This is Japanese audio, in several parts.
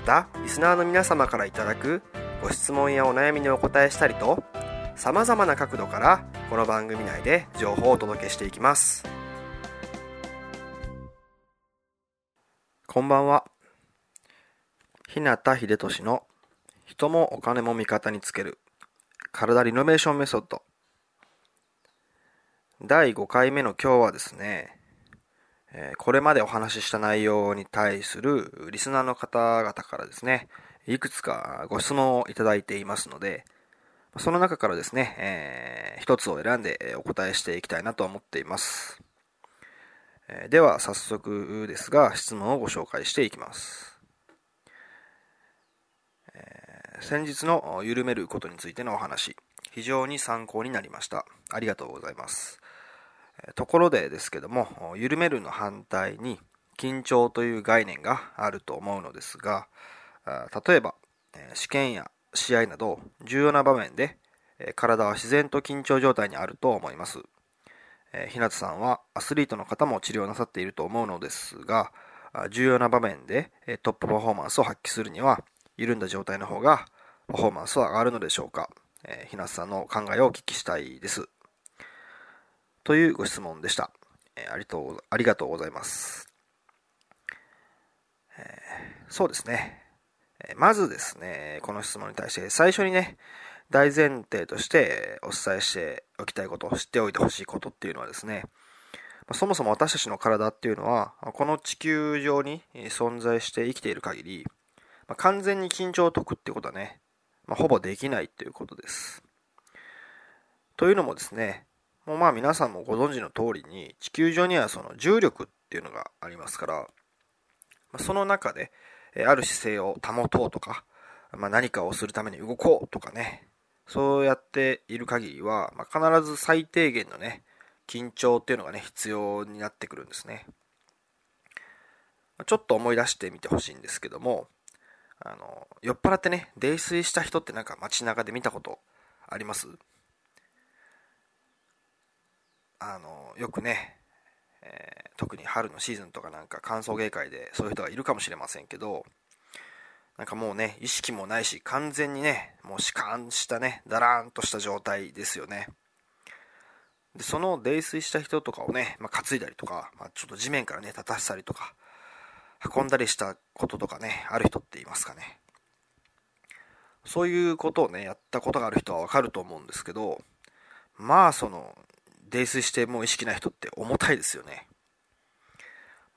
またリスナーの皆様からいただくご質問やお悩みにお答えしたりとさまざまな角度からこの番組内で情報をお届けしていきます。こんばんは。日向秀俊の人もお金も味方につける体リノベーションメソッド。第5回目の今日はですね、えこれまでお話しした内容に対するリスナーの方々からですね、いくつかご質問をいただいていますので、その中からですね、えー、一つを選んでお答えしていきたいなと思っています。では早速ですが質問をご紹介していきます。先日の緩めることについてのお話、非常に参考になりました。ありがとうございます。ところでですけども、緩めるの反対に緊張という概念があると思うのですが、例えば試験や試合など重要な場面で体は自然と緊張状態にあると思います。日向さんはアスリートの方も治療なさっていると思うのですが、重要な場面でトップパフォーマンスを発揮するには緩んだ状態の方がパフォーマンスは上がるのでしょうか、えー、ひなさんの考えをお聞きしたいです。というご質問でした。えー、ありとありがとうございます。えー、そうですね。えまずですね、この質問に対して最初にね、大前提としてお伝えしておきたいこと、知っておいてほしいことっていうのはですね、そもそも私たちの体っていうのは、この地球上に存在して生きている限り、完全に緊張を解くってことはね、まあ、ほぼできないということです。というのもですね、もうまあ皆さんもご存知の通りに地球上にはその重力っていうのがありますから、まあ、その中でえある姿勢を保とうとか、まあ、何かをするために動こうとかね、そうやっている限りは、まあ、必ず最低限のね、緊張っていうのがね、必要になってくるんですね。ちょっと思い出してみてほしいんですけども、あの、酔っ払ってね、泥酔した人ってなんか街中で見たことあります？あの、よくね、えー、特に春のシーズンとかなんか歓送迎会でそういう人がいるかもしれませんけど、なんかもうね、意識もないし、完全にね、もう弛緩したね、だらーんとした状態ですよね。で、その泥酔した人とかをね、まあ、担いだりとか、まあ、ちょっと地面からね、立たせたりとか、運んだりしたこととかね、ある人っていますかね。そういうことをね、やったことがある人はわかると思うんですけど、まあその、泥酔してもう意識ない人って重たいですよね。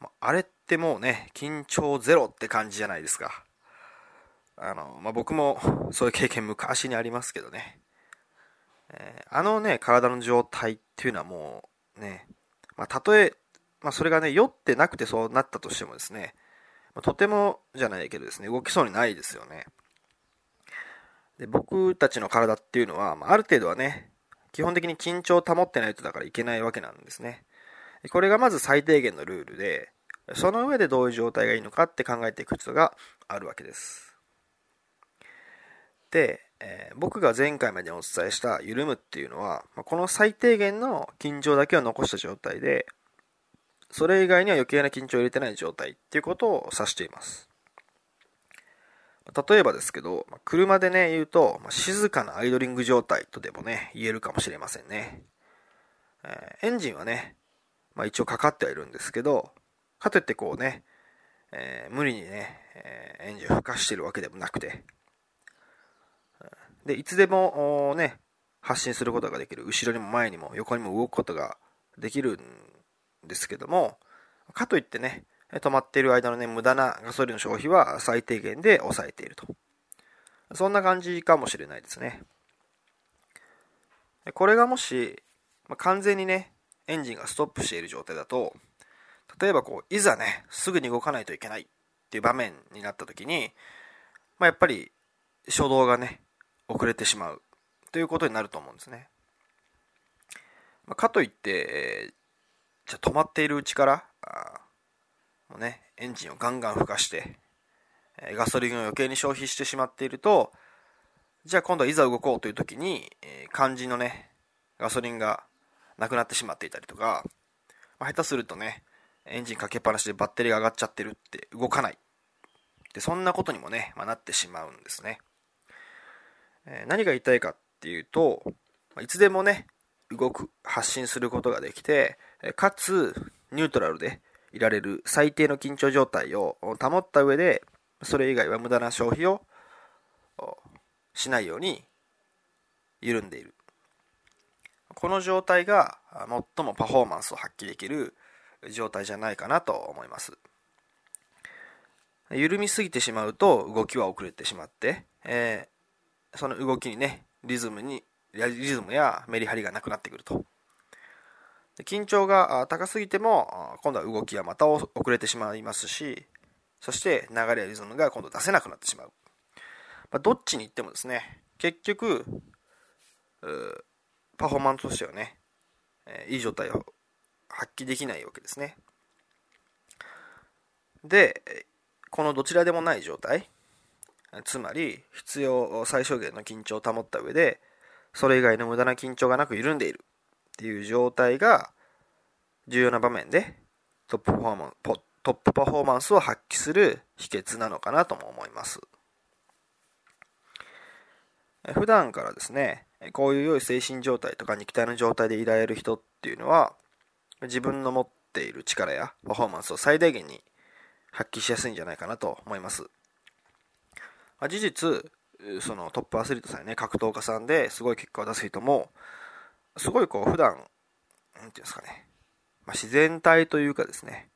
まあれってもうね、緊張ゼロって感じじゃないですか。あの、まあ、僕もそういう経験昔にありますけどね。えー、あのね、体の状態っていうのはもうね、まあ、たとえまあ、それがね、酔ってなくてそうなったとしてもですね、まあ、とてもじゃないけどですね、動きそうにないですよね。で僕たちの体っていうのは、まあ、ある程度はね、基本的に緊張を保ってないとだからいけないわけなんですね。これがまず最低限のルールで、その上でどういう状態がいいのかって考えていく必要があるわけです。で、えー、僕が前回までお伝えした緩むっていうのは、この最低限の緊張だけを残した状態で、それ以外には余計な緊張を入れてない状態っていうことを指しています。例えばですけど、車でね、言うと、静かなアイドリング状態とでもね、言えるかもしれませんね。え、エンジンはね、まあ、一応かかってはいるんですけど、かといってこうね、えー、無理にね、えー、エンジンを吹かしてるわけでもなくて、で、いつでもね、発進することができる。後ろにも前にも横にも動くことができるんですけども、かといってね、止まっている間のね、無駄なガソリンの消費は最低限で抑えていると。そんな感じかもしれないですね。これがもし、ま、完全にね、エンジンがストップしている状態だと、例えばこう、いざね、すぐに動かないといけないっていう場面になった時に、まあ、やっぱり初動がね、遅れてしまうということになると思うんですね。ま、かといって、えー、じゃ止まっているうちから、あもうね、エンジンをガンガン吹かして、え、ガソリンを余計に消費してしまっていると、じゃあ今度はいざ動こうという時に、え、肝心のね、ガソリンがなくなってしまっていたりとか、まあ、下手するとね、エンジンかけっぱなしでバッテリーが上がっちゃってるって動かない。で、そんなことにもね、まあ、なってしまうんですね。えー、何が言いたいかっていうと、いつでもね、動く、発信することができて、かつ、ニュートラルでいられる最低の緊張状態を保った上で、それ以外は無駄な消費をしないように緩んでいる。この状態が最もパフォーマンスを発揮できる状態じゃないかなと思います。緩みすぎてしまうと動きは遅れてしまって、えー、その動きにね、リズムに、リズムやメリハリがなくなってくると。緊張が高すぎても、今度は動きはまた遅れてしまいますし、そして流れやリズムが今度出せなくなってしまう。まあ、どっちに行ってもですね、結局、パフォーマンスとしてはね、え、いい状態を発揮できないわけですね。で、このどちらでもない状態、つまり必要最小限の緊張を保った上で、それ以外の無駄な緊張がなく緩んでいるっていう状態が重要な場面でトップパフォーマンストップパフォーマンスを発揮する秘訣なのかなとも思います。普段からですね、こういう良い精神状態とか肉体の状態でいられる人っていうのは、自分の持っている力やパフォーマンスを最大限に発揮しやすいんじゃないかなと思います。事実、そのトップアスリートさんね、格闘家さんですごい結果を出す人も、すごいこう普段、なんていうんですかね、まあ、自然体というかですね、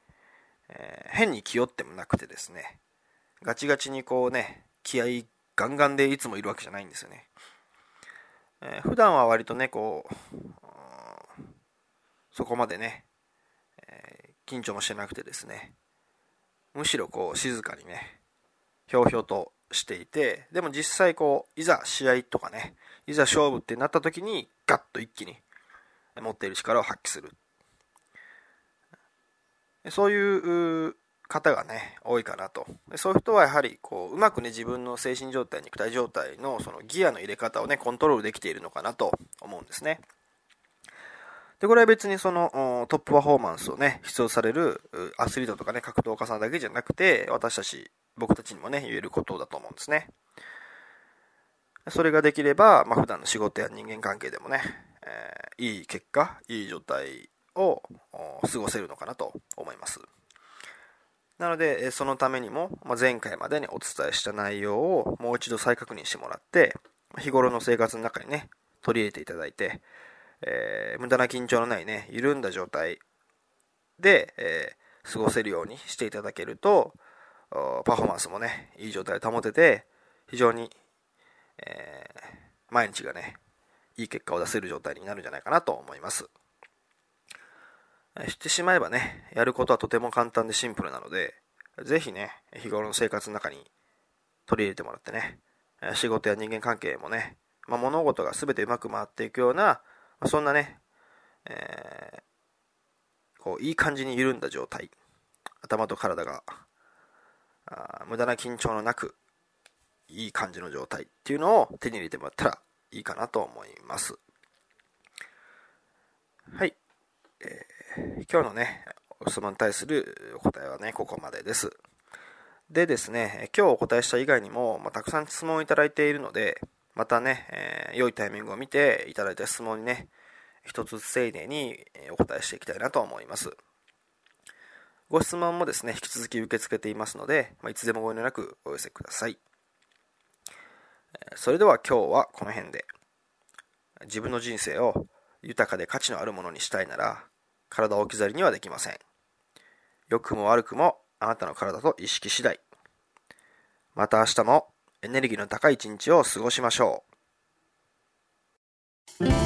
えー、変に気負ってもなくてですね、ガチガチにこうね、気合ガンガンでいつもいるわけじゃないんですよね。えー、普段は割とね、こう、そこまでね、えー、緊張もしてなくてですね、むしろこう静かにね、ひょうひょうとしていて、でも実際こう、いざ試合とかね、いざ勝負ってなった時に、ガッと一気に持っている力を発揮する。そういう方がね、多いかなと。そういう人はやはり、こう、うまくね、自分の精神状態、肉体状態のそのギアの入れ方をね、コントロールできているのかなと思うんですね。で、これは別にそのトップパフォーマンスをね、必要されるアスリートとかね、格闘家さんだけじゃなくて、私たち、僕たちにもね、言えることだと思うんですね。それができれば、まあ、普段の仕事や人間関係でもね、えー、いい結果、いい状態を過ごせるのかなと思います。なので、そのためにも、まあ、前回までにお伝えした内容をもう一度再確認してもらって、日頃の生活の中にね、取り入れていただいて、えー、無駄な緊張のないね、緩んだ状態で、えー、過ごせるようにしていただけると、パフォーマンスもね、いい状態を保てて、非常に、えー、毎日がね、いい結果を出せる状態になるんじゃないかなと思います。してしまえばね、やることはとても簡単でシンプルなので、ぜひね、日頃の生活の中に取り入れてもらってね、仕事や人間関係もね、まあ、物事が全てうまく回っていくような、まあ、そんなね、えー、こう、いい感じに緩んだ状態、頭と体が、あ無駄な緊張のなく、いい感じの状態っていうのを手に入れてもらったらいいかなと思います。はい。えー、今日のね、質問に対するお答えはね、ここまでです。でですね、今日お答えした以外にも、まあ、たくさん質問をいただいているので、またね、えー、良いタイミングを見ていただいた質問にね、一つずつ丁寧にお答えしていきたいなと思います。ご質問もですね、引き続き受け付けていますので、ま、いつでもご遠慮なくお寄せください。それでは今日はこの辺で。自分の人生を豊かで価値のあるものにしたいなら、体を置き去りにはできません。良くも悪くもあなたの体と意識次第。また明日もエネルギーの高い一日を過ごしましょう。